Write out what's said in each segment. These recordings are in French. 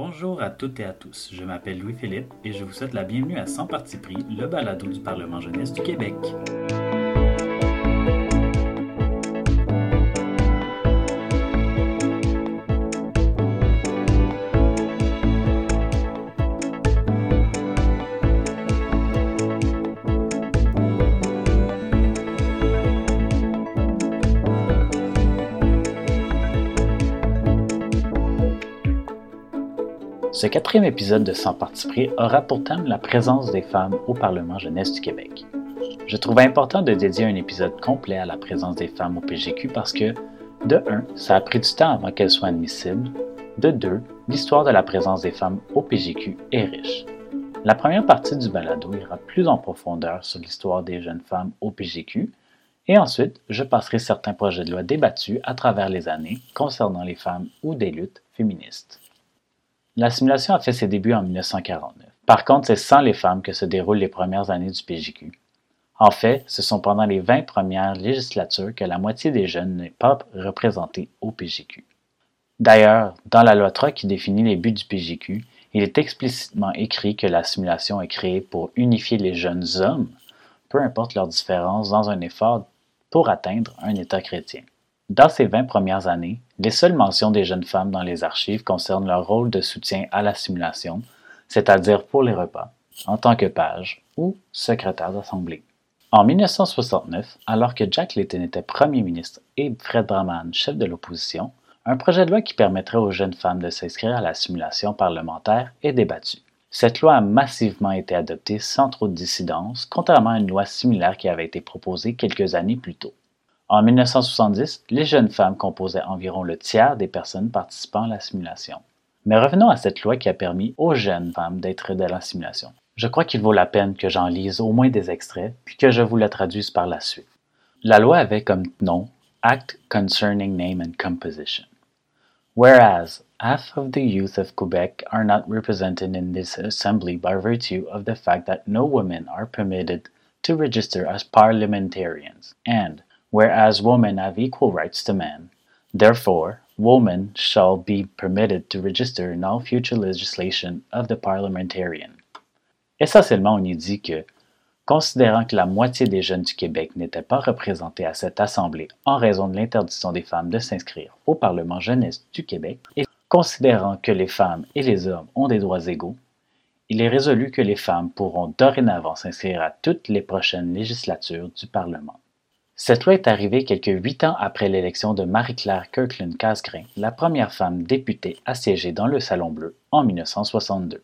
Bonjour à toutes et à tous, je m'appelle Louis-Philippe et je vous souhaite la bienvenue à Sans Parti pris, le balado du Parlement jeunesse du Québec. Ce quatrième épisode de Sans parti pris aura pour thème la présence des femmes au Parlement jeunesse du Québec. Je trouvais important de dédier un épisode complet à la présence des femmes au PGQ parce que, de un, ça a pris du temps avant qu'elles soient admissibles, de deux, l'histoire de la présence des femmes au PGQ est riche. La première partie du balado ira plus en profondeur sur l'histoire des jeunes femmes au PGQ, et ensuite, je passerai certains projets de loi débattus à travers les années concernant les femmes ou des luttes féministes. La simulation a fait ses débuts en 1949. Par contre, c'est sans les femmes que se déroulent les premières années du PJQ. En fait, ce sont pendant les 20 premières législatures que la moitié des jeunes n'est pas représentée au PJQ. D'ailleurs, dans la loi 3 qui définit les buts du PJQ, il est explicitement écrit que la simulation est créée pour unifier les jeunes hommes, peu importe leurs différences, dans un effort pour atteindre un État chrétien. Dans ces 20 premières années, les seules mentions des jeunes femmes dans les archives concernent leur rôle de soutien à la simulation, c'est-à-dire pour les repas, en tant que page ou secrétaire d'assemblée. En 1969, alors que Jack Layton était premier ministre et Fred Brahman chef de l'opposition, un projet de loi qui permettrait aux jeunes femmes de s'inscrire à la simulation parlementaire est débattu. Cette loi a massivement été adoptée sans trop de dissidence, contrairement à une loi similaire qui avait été proposée quelques années plus tôt. En 1970, les jeunes femmes composaient environ le tiers des personnes participant à la simulation. Mais revenons à cette loi qui a permis aux jeunes femmes d'être de la simulation. Je crois qu'il vaut la peine que j'en lise au moins des extraits, puis que je vous la traduise par la suite. La loi avait comme nom Act Concerning Name and Composition. Whereas half of the youth of Quebec are not represented in this assembly by virtue of the fact that no women are permitted to register as parliamentarians, and whereas women have equal rights to men. Therefore, women shall be permitted to register in all future legislation of the parliamentarian. Essentiellement, on y dit que, considérant que la moitié des jeunes du Québec n'étaient pas représentés à cette Assemblée en raison de l'interdiction des femmes de s'inscrire au Parlement jeunesse du Québec, et considérant que les femmes et les hommes ont des droits égaux, il est résolu que les femmes pourront dorénavant s'inscrire à toutes les prochaines législatures du Parlement. Cette loi est arrivée quelques huit ans après l'élection de Marie-Claire Kirkland Casgrain, la première femme députée à siéger dans le Salon Bleu en 1962.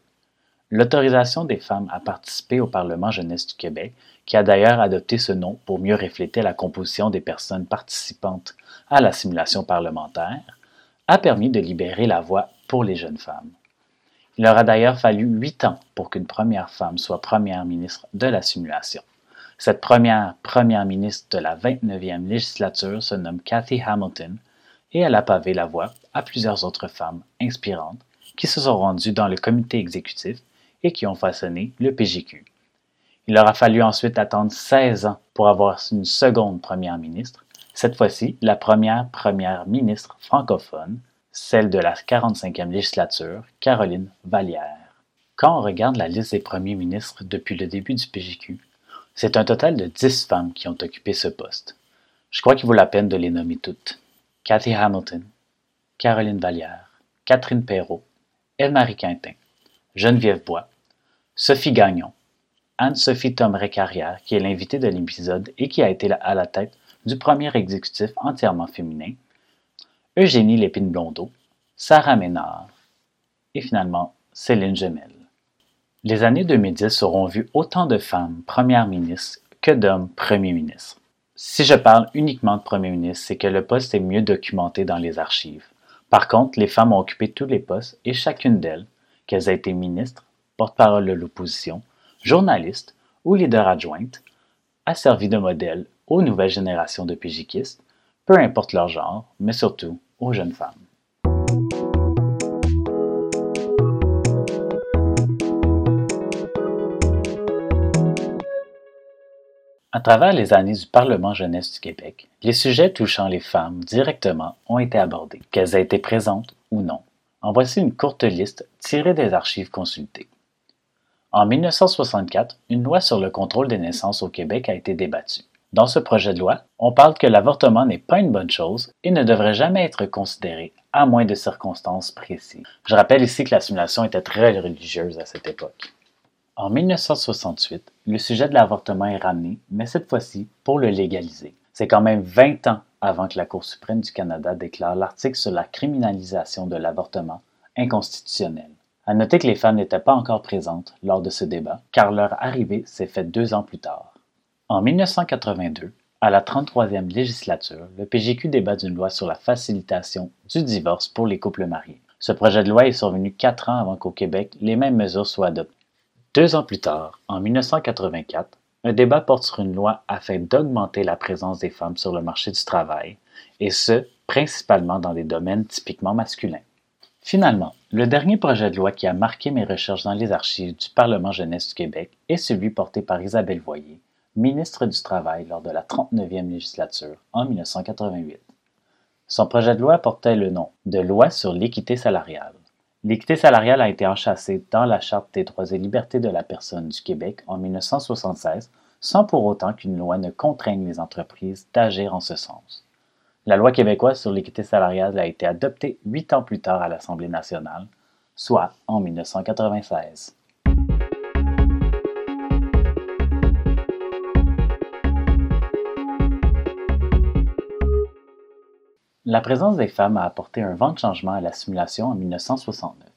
L'autorisation des femmes à participer au Parlement jeunesse du Québec, qui a d'ailleurs adopté ce nom pour mieux refléter la composition des personnes participantes à la simulation parlementaire, a permis de libérer la voie pour les jeunes femmes. Il aura d'ailleurs fallu huit ans pour qu'une première femme soit première ministre de la simulation. Cette première première ministre de la 29e législature se nomme Cathy Hamilton et elle a pavé la voie à plusieurs autres femmes inspirantes qui se sont rendues dans le comité exécutif et qui ont façonné le PGQ. Il aura fallu ensuite attendre 16 ans pour avoir une seconde première ministre, cette fois-ci la première première ministre francophone, celle de la 45e législature, Caroline Vallière. Quand on regarde la liste des premiers ministres depuis le début du PGQ, c'est un total de dix femmes qui ont occupé ce poste. Je crois qu'il vaut la peine de les nommer toutes. Cathy Hamilton, Caroline Vallière, Catherine Perrault, Eve-Marie Quintin, Geneviève Bois, Sophie Gagnon, Anne-Sophie Tomré-Carrière, qui est l'invitée de l'épisode et qui a été à la tête du premier exécutif entièrement féminin, Eugénie Lépine-Blondeau, Sarah Ménard et finalement Céline Gemel. Les années 2010 auront vu autant de femmes premières ministres que d'hommes premiers ministres. Si je parle uniquement de premier ministre, c'est que le poste est mieux documenté dans les archives. Par contre, les femmes ont occupé tous les postes et chacune d'elles, qu'elles aient été ministres, porte-parole de l'opposition, journaliste ou leader adjointe, a servi de modèle aux nouvelles générations de PJKistes, peu importe leur genre, mais surtout aux jeunes femmes. À travers les années du Parlement jeunesse du Québec, les sujets touchant les femmes directement ont été abordés, qu'elles aient été présentes ou non. En voici une courte liste tirée des archives consultées. En 1964, une loi sur le contrôle des naissances au Québec a été débattue. Dans ce projet de loi, on parle que l'avortement n'est pas une bonne chose et ne devrait jamais être considéré à moins de circonstances précises. Je rappelle ici que la simulation était très religieuse à cette époque. En 1968, le sujet de l'avortement est ramené, mais cette fois-ci pour le légaliser. C'est quand même 20 ans avant que la Cour suprême du Canada déclare l'article sur la criminalisation de l'avortement inconstitutionnel. À noter que les femmes n'étaient pas encore présentes lors de ce débat, car leur arrivée s'est faite deux ans plus tard. En 1982, à la 33e législature, le PGQ débat d'une loi sur la facilitation du divorce pour les couples mariés. Ce projet de loi est survenu quatre ans avant qu'au Québec, les mêmes mesures soient adoptées. Deux ans plus tard, en 1984, un débat porte sur une loi afin d'augmenter la présence des femmes sur le marché du travail, et ce, principalement dans des domaines typiquement masculins. Finalement, le dernier projet de loi qui a marqué mes recherches dans les archives du Parlement jeunesse du Québec est celui porté par Isabelle Voyer, ministre du Travail lors de la 39e législature en 1988. Son projet de loi portait le nom de Loi sur l'équité salariale. L'équité salariale a été enchâssée dans la Charte des droits et libertés de la personne du Québec en 1976, sans pour autant qu'une loi ne contraigne les entreprises d'agir en ce sens. La loi québécoise sur l'équité salariale a été adoptée huit ans plus tard à l'Assemblée nationale, soit en 1996. La présence des femmes a apporté un vent de changement à la simulation en 1969,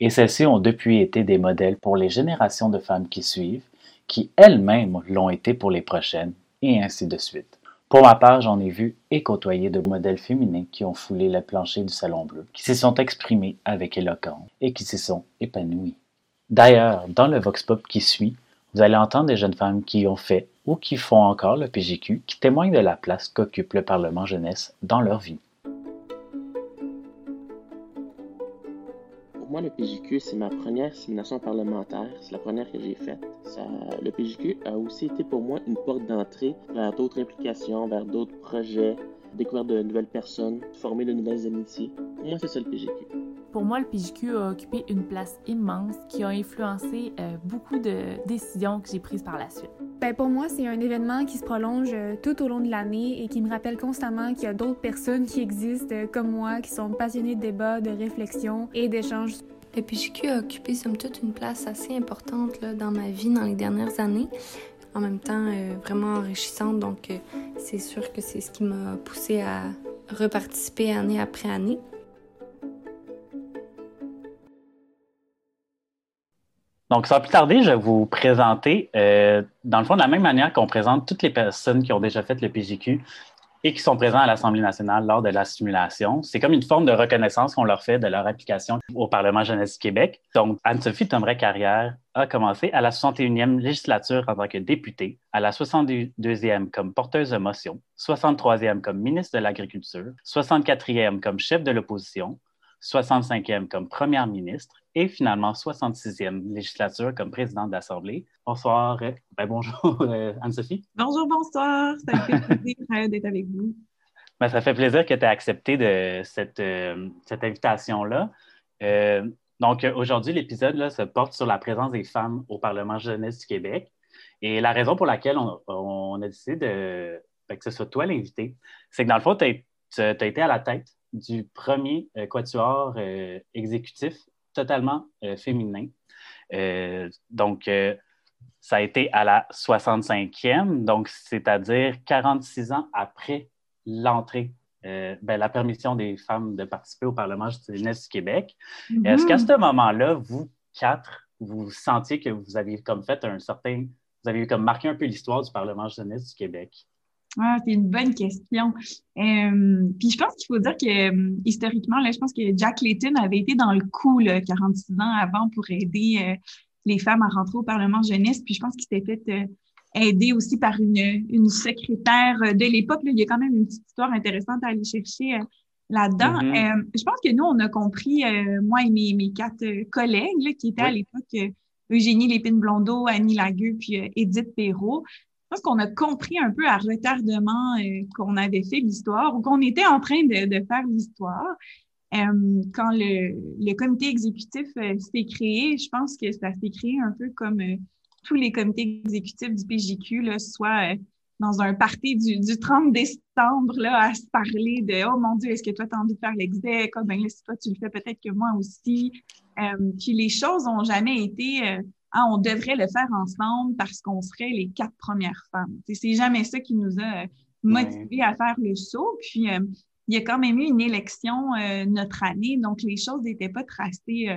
et celles-ci ont depuis été des modèles pour les générations de femmes qui suivent, qui elles-mêmes l'ont été pour les prochaines, et ainsi de suite. Pour ma part, j'en ai vu et côtoyé de modèles féminins qui ont foulé le plancher du Salon Bleu, qui s'y sont exprimés avec éloquence et qui s'y sont épanouies. D'ailleurs, dans le Vox Pop qui suit, vous allez entendre des jeunes femmes qui ont fait ou qui font encore le PGQ qui témoignent de la place qu'occupe le Parlement jeunesse dans leur vie. Pour moi, le PJQ, c'est ma première simulation parlementaire. C'est la première que j'ai faite. le PJQ a aussi été pour moi une porte d'entrée vers d'autres implications, vers d'autres projets, découvrir de nouvelles personnes, former de nouvelles amitiés. Pour moi, c'est ça le PJQ. Pour moi, le PJQ a occupé une place immense qui a influencé euh, beaucoup de décisions que j'ai prises par la suite. Ben pour moi, c'est un événement qui se prolonge euh, tout au long de l'année et qui me rappelle constamment qu'il y a d'autres personnes qui existent euh, comme moi, qui sont passionnées de débat, de réflexion et d'échanges. Le PJQ a occupé somme toute une place assez importante là, dans ma vie dans les dernières années en même temps vraiment enrichissante. Donc, c'est sûr que c'est ce qui m'a poussé à reparticiper année après année. Donc, sans plus tarder, je vais vous présenter, euh, dans le fond, de la même manière qu'on présente toutes les personnes qui ont déjà fait le PGQ et qui sont présents à l'Assemblée nationale lors de la simulation. C'est comme une forme de reconnaissance qu'on leur fait de leur application au Parlement jeunesse du Québec. Donc, Anne-Sophie Tomray-Carrière a commencé à la 61e législature en tant que députée, à la 62e comme porteuse de motion, 63e comme ministre de l'Agriculture, 64e comme chef de l'opposition, 65e comme première ministre et finalement 66e législature comme présidente de l'Assemblée. Bonsoir, euh, ben bonjour euh, Anne-Sophie. Bonjour, bonsoir, ça me fait plaisir euh, d'être avec vous. Ben, ça fait plaisir que tu aies accepté de cette, cette invitation-là. donc aujourd'hui, l'épisode se porte sur la présence des femmes au Parlement jeunesse du Québec. Et la raison pour laquelle on, a décidé de, ben, que ce soit toi l'invité, c'est que dans le fond, tu as, été à la tête du premier euh, quatuor euh, exécutif totalement euh, féminin. donc, ça a été à la 65e, donc c'est-à-dire 46 ans après l'entrée, ben, la permission des femmes de participer au Parlement jeunesse du Québec. Mm-hmm. Est-ce qu'à ce moment-là, vous quatre, vous sentiez que vous aviez comme fait un certain, vous aviez comme marqué un peu l'histoire du Parlement jeunesse du Québec? Ah, c'est une bonne question. Euh, puis je pense qu'il faut dire que euh, historiquement, là, je pense que Jack Layton avait été dans le coup là, 46 ans avant pour aider euh, les femmes à rentrer au Parlement jeunesse. Puis je pense qu'il s'était fait aider aussi par une, une secrétaire de l'époque. Il y a quand même une petite histoire intéressante à aller chercher là-dedans. Mm-hmm. je pense que nous, on a compris, moi et mes, mes quatre collègues qui étaient à l'époque Eugénie Lépine-Blondeau, Annie Lagueux, puis Edith Perrault pense qu'on a compris un peu à retardement euh, qu'on avait fait l'histoire ou qu'on était en train de, faire l'histoire. quand le, comité exécutif s'est créé, je pense que ça s'est créé un peu comme tous les comités exécutifs du PJQ, là, soit dans un party du, du 30 décembre là, à se parler de Oh mon Dieu, est-ce que toi, tu as envie de faire l'exec? Oh, ben là, si toi, tu le fais peut-être que moi aussi. Euh, puis les choses n'ont jamais été euh, ah, on devrait le faire ensemble parce qu'on serait les quatre premières femmes. C'est jamais ça qui nous a motivés à faire le saut. Puis euh, il y a quand même eu une élection notre année, donc les choses n'étaient pas tracées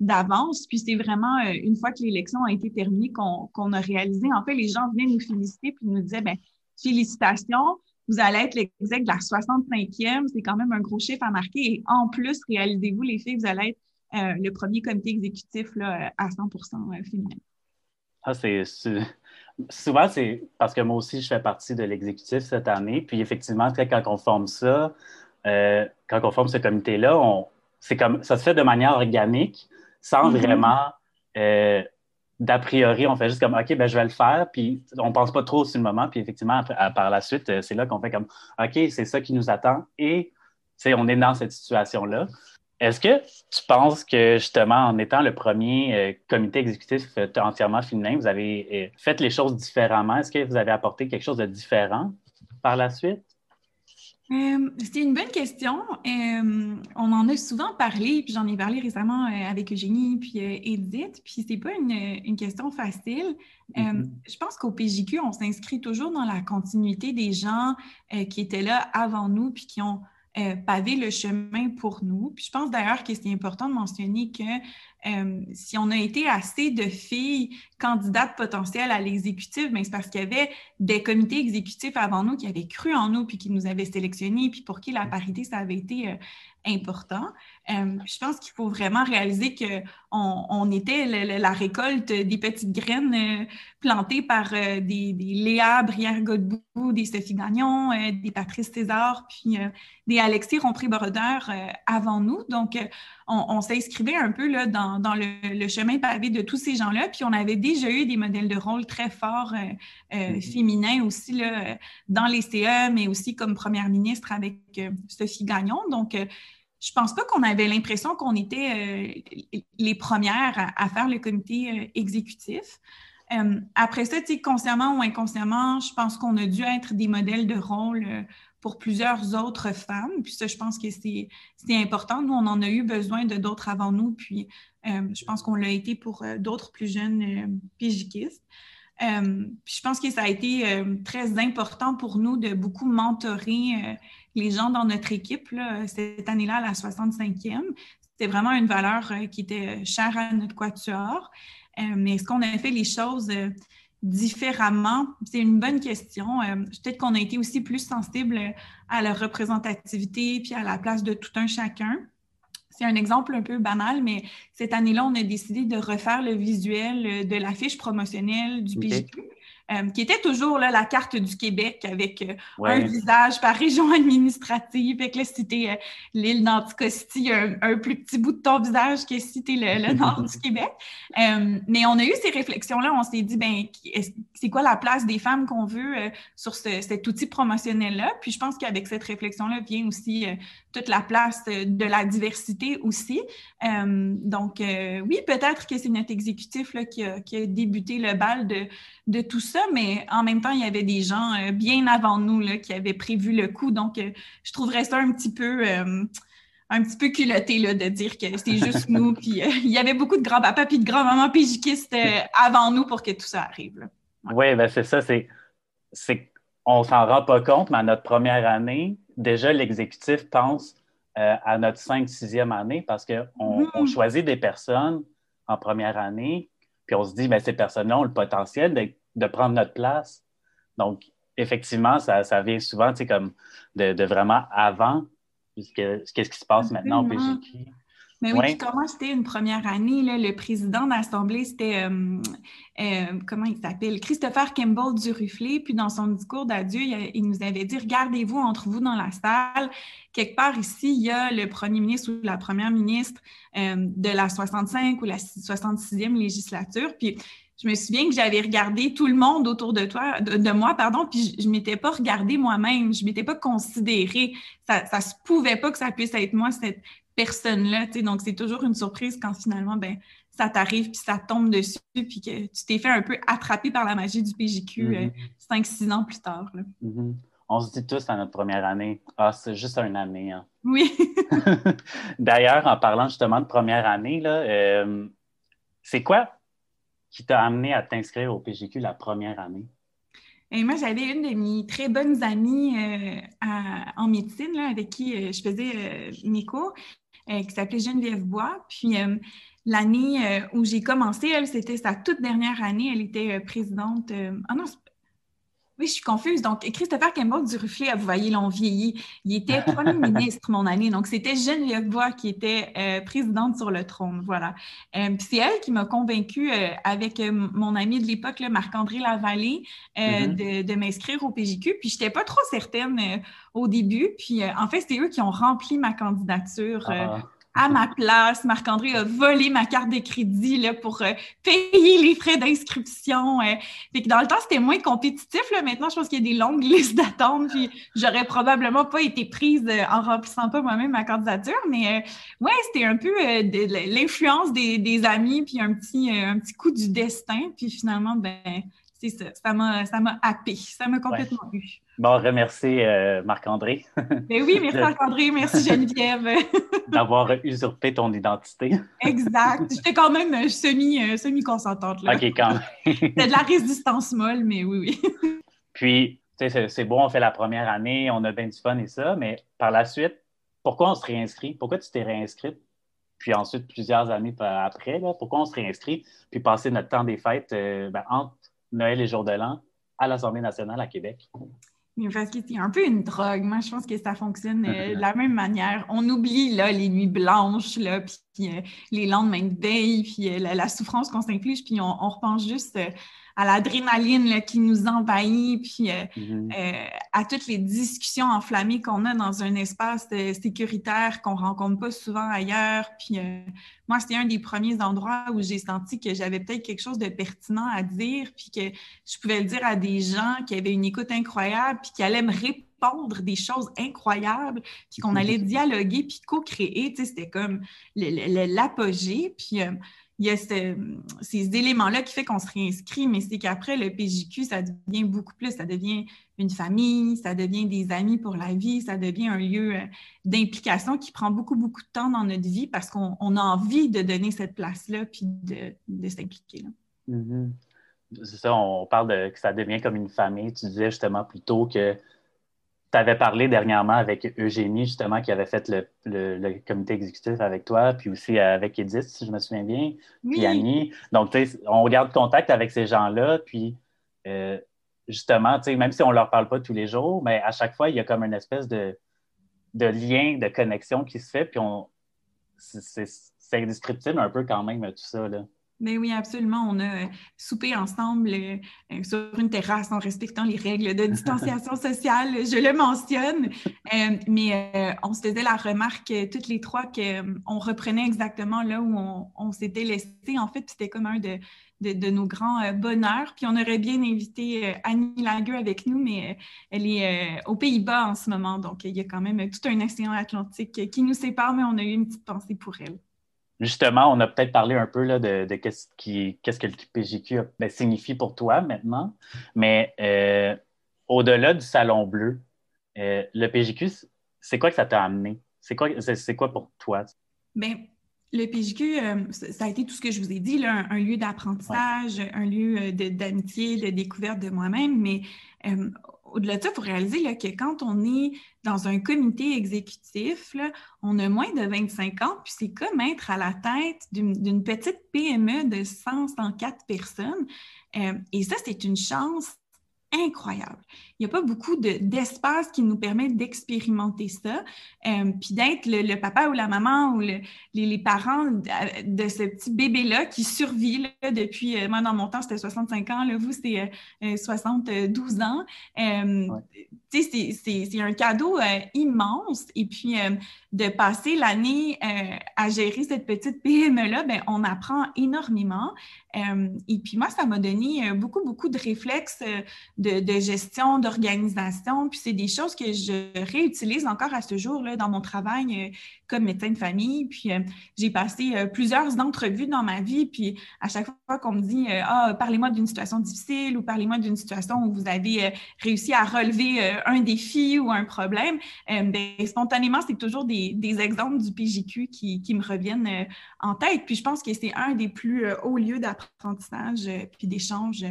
d'avance. Puis c'est vraiment euh, une fois que l'élection a été terminée qu'on a réalisé. En fait, les gens venaient nous féliciter puis nous disaient ben félicitations, vous allez être l'exec de la 65e, c'est quand même un gros chiffre à marquer. Et en plus, réalisez-vous, les filles, vous allez être euh, le premier comité exécutif là, à 100% euh, féminin. Ah, c'est, souvent, c'est parce que moi aussi, je fais partie de l'exécutif cette année. Puis effectivement, quand on forme ça, quand on forme ce comité-là, on, c'est comme, ça se fait de manière organique sans mm-hmm. vraiment euh, d'a priori, on fait juste comme OK, ben, je vais le faire, puis on pense pas trop sur le moment, puis effectivement, par la suite, euh, c'est là qu'on fait comme OK, c'est ça qui nous attend et on est dans cette situation-là. Est-ce que tu penses que justement, en étant le premier euh, comité exécutif entièrement féminin, vous avez fait les choses différemment? Est-ce que vous avez apporté quelque chose de différent par la suite? Euh, c'est une bonne question. Euh, on en a souvent parlé, puis j'en ai parlé récemment euh, avec Eugénie puis Edith, puis c'est pas une, question facile. Mm-hmm. Je pense qu'au PJQ, on s'inscrit toujours dans la continuité des gens qui étaient là avant nous, puis qui ont pavé le chemin pour nous. Puis je pense d'ailleurs que c'est important de mentionner que euh, si on a été assez de filles candidates potentielles à l'exécutif, ben, c'est parce qu'il y avait des comités exécutifs avant nous qui avaient cru en nous, puis qui nous avaient sélectionnés, puis pour qui la parité, ça avait été euh, important. Euh, je pense qu'il faut vraiment réaliser qu'on on était la, récolte des petites graines plantées par des, Léa Brière-Godbout, des Sophie Gagnon, des Patrice César, puis des Alexis Rompré-Brodeur avant nous. Donc, on, s'inscrivait un peu là, dans, le, chemin pavé de tous ces gens-là. Puis on avait déjà eu des modèles de rôle très forts euh, euh, mm-hmm. féminins aussi là, dans les CE, mais aussi comme première ministre avec euh, Sophie Gagnon. Donc, je pense pas qu'on avait l'impression qu'on était les premières à, faire le comité exécutif. après ça, consciemment ou inconsciemment, je pense qu'on a dû être des modèles de rôle pour plusieurs autres femmes. Puis ça, je pense que c'est important. Nous, on en a eu besoin de d'autres avant nous, puis euh, je pense qu'on l'a été pour euh, d'autres plus jeunes euh, pigiquistes. puis je pense que ça a été très important pour nous de beaucoup mentorer les gens dans notre équipe. Cette année-là, la 65e, c'était vraiment une valeur qui était chère à notre quatuor. mais est-ce qu'on a fait les choses différemment? C'est une bonne question. Euh, peut-être qu'on a été aussi plus sensible à la représentativité puis à la place de tout un chacun. C'est un exemple un peu banal, mais cette année-là, on a décidé de refaire le visuel de l'affiche promotionnelle du PJQ. Euh, qui était toujours là, la carte du Québec avec euh, un visage par région administrative. Et que là, si euh, l'île d'Anticosti, un, un, plus petit bout de ton visage que si tu le, nord du Québec. mais on a eu ces réflexions-là. On s'est dit, ben, c'est quoi la place des femmes qu'on veut sur cet outil promotionnel-là? Puis je pense qu'avec cette réflexion-là vient aussi toute la place de la diversité aussi. donc, oui, peut-être que c'est notre exécutif là, qui, a, qui, a, débuté le bal de, de tout ça mais en même temps, il y avait des gens euh, bien avant nous là, qui avaient prévu le coup. Donc, euh, je trouverais ça un petit peu euh, un petit peu culotté là, de dire que c'était juste nous. Puis il y avait beaucoup de grands-papas et de grands-mamans pégiquistes avant nous pour que tout ça arrive. Oui, ben c'est ça. C'est, c'est, on s'en rend pas compte, mais à notre première année, déjà, l'exécutif pense à notre 5-6e année parce qu'on on mm-hmm. choisit des personnes en première année, puis on se dit, ben, ces personnes-là ont le potentiel d'être de prendre notre place. Donc, effectivement, ça, ça vient souvent comme de, de vraiment avant qu'est-ce qui se passe maintenant au PGQ. Mais oui, comment c'était une première année, là, le président de l'Assemblée, c'était, euh, euh, comment il s'appelle, Christopher Campbell du Rufflé. Puis dans son discours d'adieu, il, nous avait dit, regardez-vous entre vous dans la salle. Quelque part ici, il y a le premier ministre ou la première ministre euh, de la 65 ou la 66e législature. Puis je me souviens que j'avais regardé tout le monde autour de toi, de, moi, pardon, puis je, ne m'étais pas regardée moi-même, je m'étais pas considérée. Ça, ça se pouvait pas que ça puisse être moi cette personne-là. Donc, c'est toujours une surprise quand finalement, ben, ça t'arrive, puis ça tombe dessus, puis que tu t'es fait un peu attraper par la magie du PJQ 5-6 mm-hmm. ans plus tard. Mm-hmm. On se dit tous à notre première année, ah, c'est juste une année. Hein. Oui. D'ailleurs, en parlant justement de première année, là, euh, c'est quoi qui t'a amené à t'inscrire au PGQ la première année? Et moi, j'avais une de mes très bonnes amies euh, en médecine avec qui euh, je faisais mes cours, qui s'appelait Geneviève Bois. Puis l'année où j'ai commencé, elle, c'était sa toute dernière année. Elle était présidente. ah non, oui, je suis confuse. Donc, Christopher Campbell du Rufflet, vous voyez, l'ont vieilli. Il était premier ministre mon année. Donc, c'était Geneviève Bois qui était euh, présidente sur le trône. Voilà. Euh, c'est elle qui m'a convaincue, euh, avec mon ami de l'époque, Marc-André Lavallée, mm-hmm. de, m'inscrire au PJQ. Puis, je n'étais pas trop certaine au début. Puis, en fait, c'est eux qui ont rempli ma candidature. Ah à ma place. Marc-André a volé ma carte de crédit là, pour euh, payer les frais d'inscription. Euh. Dans le temps, c'était moins compétitif. Là. Maintenant, je pense qu'il y a des longues listes d'attente, puis j'aurais probablement pas été prise euh, en remplissant pas moi-même ma candidature. Mais ouais, c'était un peu l'influence des, des, amis, puis un petit, un petit coup du destin. Puis finalement, ben c'est ça, ça m'a, ça m'a happé, ça m'a complètement eu. Bon, remercie euh, Marc-André. Ben oui, merci Marc-André, merci Geneviève. D'avoir usurpé ton identité. exact. J'étais quand même euh, semi, euh, semi-consentante. Là. OK, quand même. C'était de la résistance molle, mais oui, oui. Puis, tu sais, c'est bon, on fait la première année, on a bien du fun et ça, mais par la suite, pourquoi on se réinscrit? Pourquoi tu t'es réinscrite? Puis ensuite, plusieurs années après, là, pourquoi on se réinscrit? Puis passer notre temps des fêtes ben, entre Noël et Jour de l'An à l'Assemblée nationale à Québec? Parce que c'est un peu une drogue. Moi, je pense que ça fonctionne euh, de la même manière. On oublie là, les nuits blanches, là, puis euh, les lendemains de veille, puis euh, la, souffrance qu'on s'inflige, puis on, repense juste à l'adrénaline qui nous envahit, puis euh, mm-hmm. euh, à toutes les discussions enflammées qu'on a dans un espace euh, sécuritaire qu'on rencontre pas souvent ailleurs. Puis moi, c'était un des premiers endroits où j'ai senti que j'avais peut-être quelque chose de pertinent à dire, puis que je pouvais le dire à des gens qui avaient une écoute incroyable, puis qui allaient me répondre des choses incroyables, puis qu'on allait dialoguer, puis co-créer. Tu sais, c'était comme l'apogée. Puis il y a ces éléments-là qui fait qu'on se réinscrit, mais c'est qu'après, le PJQ, ça devient beaucoup plus, ça devient une famille, ça devient des amis pour la vie, ça devient un lieu euh, d'implication qui prend beaucoup, beaucoup de temps dans notre vie parce qu'on a envie de donner cette place-là puis de, de s'impliquer. Mm-hmm. C'est ça, on parle de que ça devient comme une famille. Tu disais justement plus tôt que tu avais parlé dernièrement avec Eugénie, justement, qui avait fait le, comité exécutif avec toi, puis aussi avec Edith, si je me souviens bien, puis Annie. Donc, on garde contact avec ces gens-là, puis euh, justement, même si on ne leur parle pas tous les jours, mais à chaque fois, il y a comme une espèce de, de lien, de connexion qui se fait, puis on, c'est indescriptible un peu quand même, tout ça. Là. Ben oui, absolument. On a euh, soupé ensemble euh, euh, sur une terrasse en respectant les règles de distanciation sociale, je le mentionne. mais on se faisait la remarque toutes les trois qu'on reprenait exactement là où on, s'était laissé. En fait, c'était comme un de, de, nos grands bonheurs. Puis on aurait bien invité Annie Lagueux avec nous, mais elle est aux Pays-Bas en ce moment. Donc, il y a quand même tout un océan Atlantique qui nous sépare, mais on a eu une petite pensée pour elle. Justement, on a peut-être parlé un peu là, de, qu'est-ce, que le PGQ ben, signifie pour toi maintenant, mais euh, au-delà du Salon Bleu, euh, le PGQ, c'est quoi que ça t'a amené? C'est quoi, c'est, quoi pour toi? Bien, le PGQ, euh, ça a été tout ce que je vous ai dit, là, un, lieu d'apprentissage, un lieu d'amitié, de découverte de moi-même, mais au-delà de ça, il faut réaliser là, que quand on est dans un comité exécutif, on a moins de 25 ans, puis c'est comme être à la tête d'une petite PME de 100, 104 personnes. Euh, et ça, c'est une chance incroyable. Il n'y a pas beaucoup d'espace qui nous permet d'expérimenter ça, euh, puis d'être le, papa ou la maman ou les, parents de, ce petit bébé-là qui survit depuis, euh, moi dans mon temps c'était 65 ans, là, vous c'est 72 euh, ans. C'est un cadeau immense et puis de passer l'année à gérer cette petite PME-là, ben, on apprend énormément. et puis moi, ça m'a donné beaucoup, beaucoup de réflexes de, gestion, d'organisation, puis c'est des choses que je réutilise encore à ce jour là, dans mon travail euh, comme médecin de famille. Puis euh, j'ai passé euh, plusieurs entrevues dans ma vie, puis à chaque fois qu'on me dit Ah, parlez-moi d'une situation difficile ou parlez-moi d'une situation où vous avez réussi à relever un défi ou un problème, bien, spontanément, c'est toujours des, des, exemples du PJQ qui, qui me reviennent en tête. Puis je pense que c'est un des plus hauts lieux d'apprentissage puis d'échange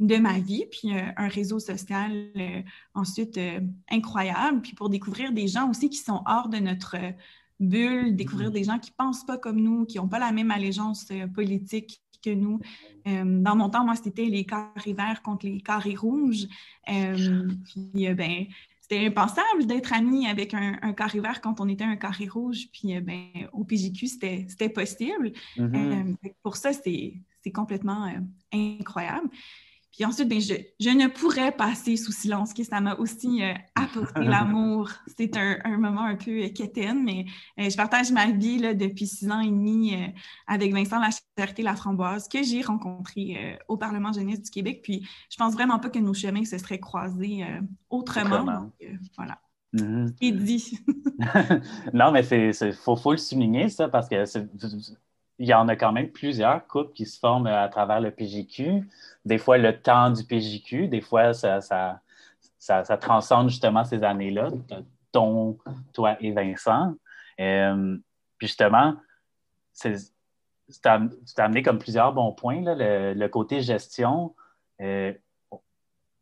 de ma vie, puis un réseau social euh, ensuite euh, incroyable. Puis pour découvrir des gens aussi qui sont hors de notre euh, bulle, découvrir mm-hmm. des gens qui ne pensent pas comme nous, qui n'ont pas la même allégeance politique que nous. dans mon temps, moi, c'était les carrés verts contre les carrés rouges. puis, ben, c'était impensable d'être ami avec un, carré vert quand on était un carré rouge. Puis, ben, au PJQ, c'était possible. Mm-hmm. pour ça, c'est complètement incroyable. Puis ensuite, ben, je, je, ne pourrais passer sous silence que ça m'a aussi euh, apporté l'amour. C'est un, un, moment un peu euh, quétaine, mais euh, je partage ma vie là, depuis six ans et demi avec Vincent La Framboise, que j'ai rencontré au Parlement jeunesse du Québec. Puis je pense vraiment pas que nos chemins se seraient croisés autrement. Donc, voilà. Mm-hmm. Et dit. non, mais il faut, faut, le souligner, ça, parce que il y en a quand même plusieurs couples qui se forment à travers le PJQ. Des fois, le temps du PJQ, des fois, ça, ça, ça, transcende justement ces années-là, ton, toi et Vincent. Euh, puis justement, c'est amené comme plusieurs bons points, le, côté gestion. Euh,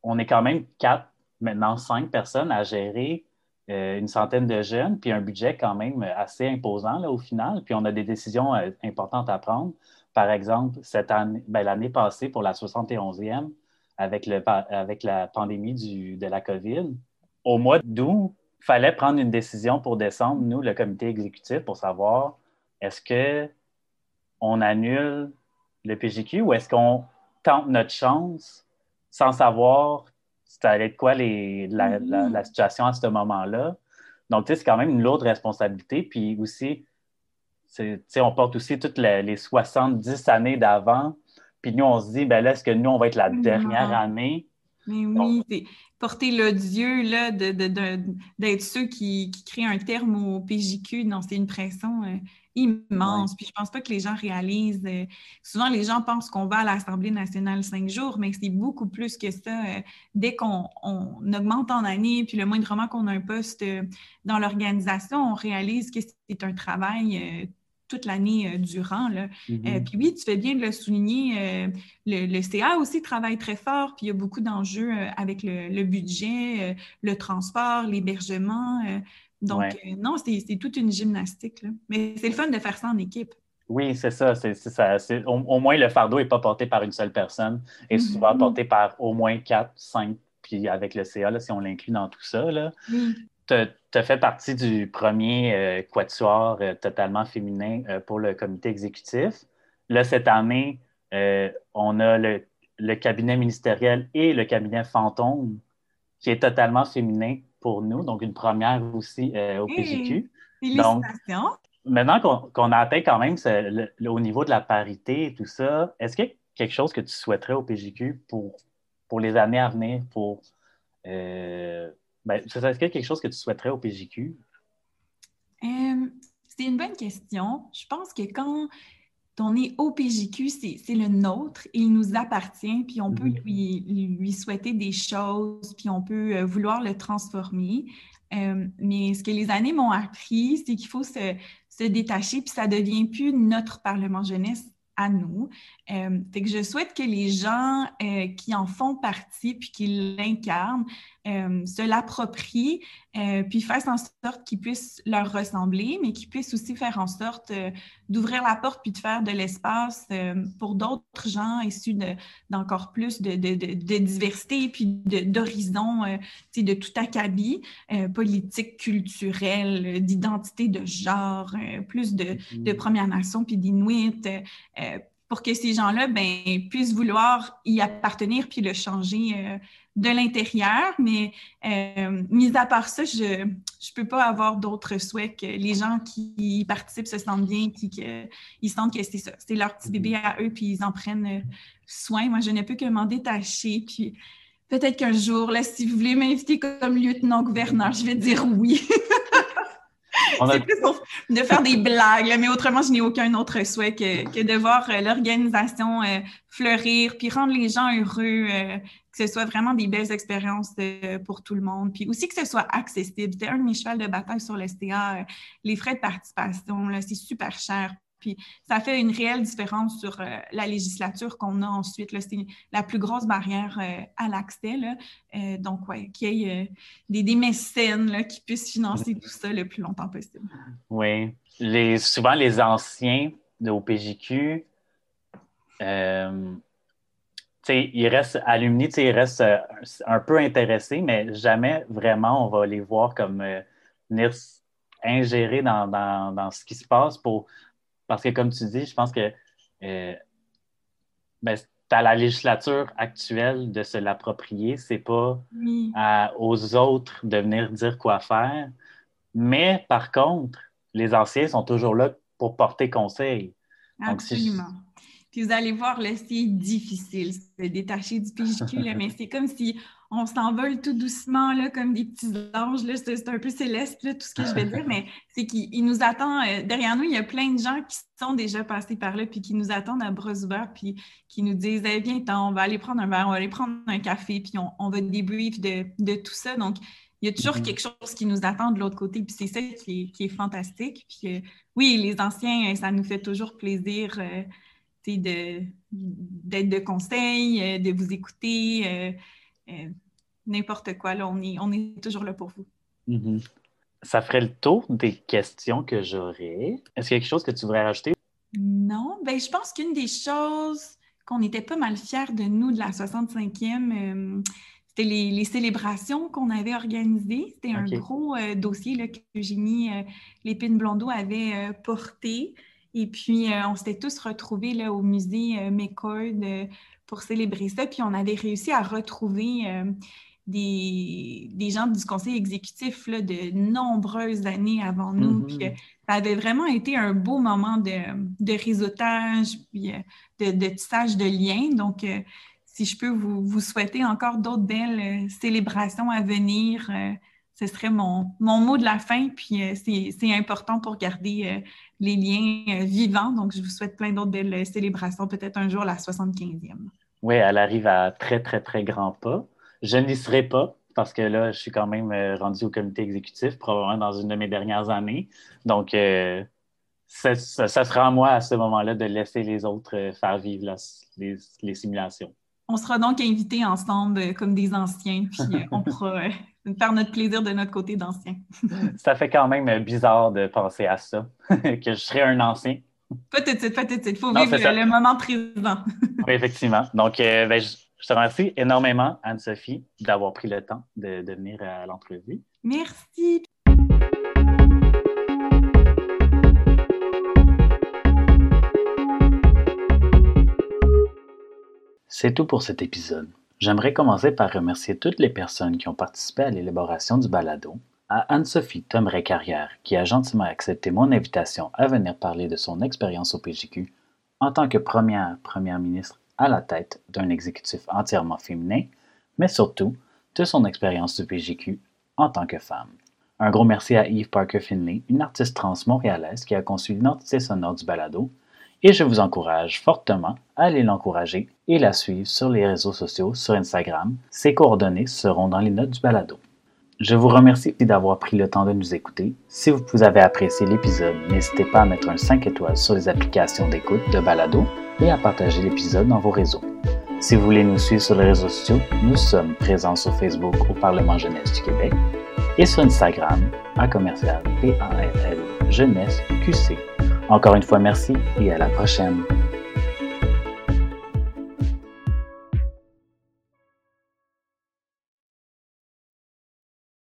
on est quand même quatre, maintenant cinq personnes à gérer euh, une centaine de jeunes, puis un budget quand même assez imposant là, au final. Puis on a des décisions euh, importantes à prendre. Par exemple, cette ben, l'année passée pour la 71e, avec, le, avec la pandémie du, de la COVID, au mois d'août, il fallait prendre une décision pour décembre, nous, le comité exécutif, pour savoir est-ce qu'on annule le PGQ ou est-ce qu'on tente notre chance sans savoir ça allait être quoi les, mm-hmm. la, situation à ce moment-là. Donc, tu sais, c'est quand même une lourde responsabilité. Puis aussi, tu sais, on porte aussi toutes les, 70 années d'avant. Puis nous, on se dit, ben là, est-ce que nous, on va être la mm-hmm. dernière année? Mais oui, c'est porter l'odieux, là, d'être de, ceux qui, qui, créent un terme au PJQ. Non, c'est une pression euh, immense. Puis je pense pas que les gens réalisent. Euh, souvent, les gens pensent qu'on va à l'Assemblée nationale cinq jours, mais c'est beaucoup plus que ça. Euh, dès qu'on augmente en année, puis le moindrement qu'on a un poste dans l'organisation, on réalise que c'est un travail toute l'année durant. Là. Mm-hmm. puis oui, tu fais bien de le souligner. Le, CA aussi travaille très fort, puis il y a beaucoup d'enjeux avec le, le budget, le transport, l'hébergement. Donc, euh, non, c'est toute une gymnastique. Là. Mais c'est le fun de faire ça en équipe. Oui, c'est ça. C'est, ça au, moins, le fardeau n'est pas porté par une seule personne et mm-hmm. souvent porté par au moins quatre, cinq, puis avec le CA, si on l'inclut dans tout ça. Tu as fait partie du premier euh, quatuor euh, totalement féminin pour le comité exécutif. Là, cette année, on a le, le, cabinet ministériel et le cabinet fantôme qui est totalement féminin pour nous, donc une première aussi euh, au PGQ. Félicitations. maintenant qu'on a atteint quand même au niveau de la parité et tout ça, est-ce qu'il y a quelque chose que tu souhaiterais au PGQ pour, pour les années à venir? Pour, euh, ben, est-ce qu'il y a quelque chose que tu souhaiterais au PGQ? Euh, c'est une bonne question. Je pense que quand on est au PJQ, c'est le nôtre, il nous appartient, puis on peut mhm. lui, lui, souhaiter des choses, puis on peut euh, vouloir le transformer. Euh, mais ce que les années m'ont appris, c'est qu'il faut se, se, détacher, puis ça devient plus notre Parlement jeunesse à nous. Euh, que je souhaite que les gens qui en font partie puis qui l'incarnent euh, se l'approprient, euh, puis fassent en sorte qu'ils puissent leur ressembler, mais qu'ils puissent aussi faire en sorte euh, d'ouvrir la porte puis de faire de l'espace pour d'autres gens issus d'encore plus de, de, de, diversité puis d'horizons, de tout acabit, politique, culturel, d'identité de genre, plus de, de mm-hmm. Premières Nations puis d'Inuit pour que ces gens-là ben, puissent vouloir y appartenir puis le changer de l'intérieur, mais euh, mis à part ça, je ne peux pas avoir d'autres souhaits que les gens qui participent se sentent bien, puis qu'ils sentent que c'est ça, c'est leur petit bébé à eux, puis ils en prennent soin. Moi, je ne peux que m'en détacher, puis peut-être qu'un jour, là, si vous voulez m'inviter comme lieutenant-gouverneur, je vais dire oui. C'est plus pour de faire des blagues, mais autrement, je n'ai aucun autre souhait que, de voir euh, l'organisation euh, fleurir, puis rendre les gens heureux, euh, que ce soit vraiment des belles expériences pour tout le monde, puis aussi que ce soit accessible. C'était un de mes chevals de bataille sur le STA, les frais de participation, c'est super cher puis ça fait une réelle différence sur euh, la législature qu'on a ensuite. C'est la plus grosse barrière euh, à l'accès. Euh, donc, oui, qu'il y ait des, mécènes qui puissent financer tout ça le plus longtemps possible. Oui. Souvent, les anciens de OPJQ, ils restent alumni, ils restent un peu intéressés, mais jamais vraiment on va les voir comme venir ingérer dans, dans, ce qui se passe pour parce que, comme tu dis, je pense que euh, ben, c'est à la législature actuelle de se l'approprier. C'est pas aux autres de venir dire quoi faire. Mais par contre, les anciens sont toujours là pour porter conseil. Absolument. Puis vous allez voir, c'est difficile de se détacher du PJQ, mais c'est comme si on s'envole tout doucement, là, comme des petits anges. C'est un peu céleste, tout ce que je vais dire, mais c'est qu'il nous attend. Euh, derrière nous, il y a plein de gens qui sont déjà passés par là, puis qui nous attendent à bras ouverts, puis qui nous disent eh, Viens, on va aller prendre un verre, on va aller prendre un café, puis on, va débrief de, de, tout ça. Donc, il y a toujours mm-hmm. quelque chose qui nous attend de l'autre côté, puis c'est ça qui est, fantastique. Puis, euh, oui, les anciens, ça nous fait toujours plaisir. Euh, d'être de, conseil, de vous écouter, euh, n'importe quoi. Là, on, est, on est toujours là pour vous. Mm-hmm. Ça ferait le tour des questions que j'aurais. Est-ce qu'il y a quelque chose que tu voudrais rajouter? Non. Ben, je pense qu'une des choses qu'on était pas mal fiers de nous de la 65e, euh, c'était les, célébrations qu'on avait organisées. C'était un gros euh, dossier là, que Eugénie Lépine Blondeau avait porté. Et puis, on s'était tous retrouvés là, au musée McCord pour célébrer ça. Puis on avait réussi à retrouver euh, des, des, gens du conseil exécutif là, de nombreuses années avant nous. Mm-hmm. Puis euh, ça avait vraiment été un beau moment de, de réseautage, puis euh, de, de, tissage de liens. Donc, si je peux vous, vous souhaiter encore d'autres belles célébrations à venir, ce serait mon, mon, mot de la fin. Puis c'est important pour garder les liens vivants. Donc, je vous souhaite plein d'autres belles célébrations, peut-être un jour la 75e. Oui, elle arrive à très, très, très grands pas. Je n'y serai pas parce que là, je suis quand même euh, rendu au comité exécutif, probablement dans une de mes dernières années. Donc, euh, ça, sera à moi à ce moment-là de laisser les autres euh, faire vivre les, simulations. On sera donc invités ensemble comme des anciens, puis on pourra faire notre plaisir de notre côté d'anciens. ça fait quand même bizarre de penser à ça, que je serais un ancien pas tout de suite, pas tout de suite. Il faut vivre le, moment présent. oui, effectivement. Donc, euh, ben, je, te remercie énormément, Anne-Sophie, d'avoir pris le temps de, de venir à l'entrevue. Merci. C'est tout pour cet épisode. J'aimerais commencer par remercier toutes les personnes qui ont participé à l'élaboration du balado à Anne-Sophie Tomray-Carrière, qui a gentiment accepté mon invitation à venir parler de son expérience au PJQ en tant que première première ministre à la tête d'un exécutif entièrement féminin, mais surtout de son expérience du PJQ en tant que femme. Un gros merci à Eve Parker Finley, une artiste trans montréalaise qui a conçu l'identité sonore du balado, et je vous encourage fortement à aller l'encourager et la suivre sur les réseaux sociaux sur Instagram. Ses coordonnées seront dans les notes du balado. Je vous remercie d'avoir pris le temps de nous écouter. Si vous avez apprécié l'épisode, n'hésitez pas à mettre un 5 étoiles sur les applications d'écoute de Balado et à partager l'épisode dans vos réseaux. Si vous voulez nous suivre sur les réseaux sociaux, nous sommes présents sur Facebook au Parlement Jeunesse du Québec et sur Instagram à commercial PARL Jeunesse QC. Encore une fois, merci et à la prochaine.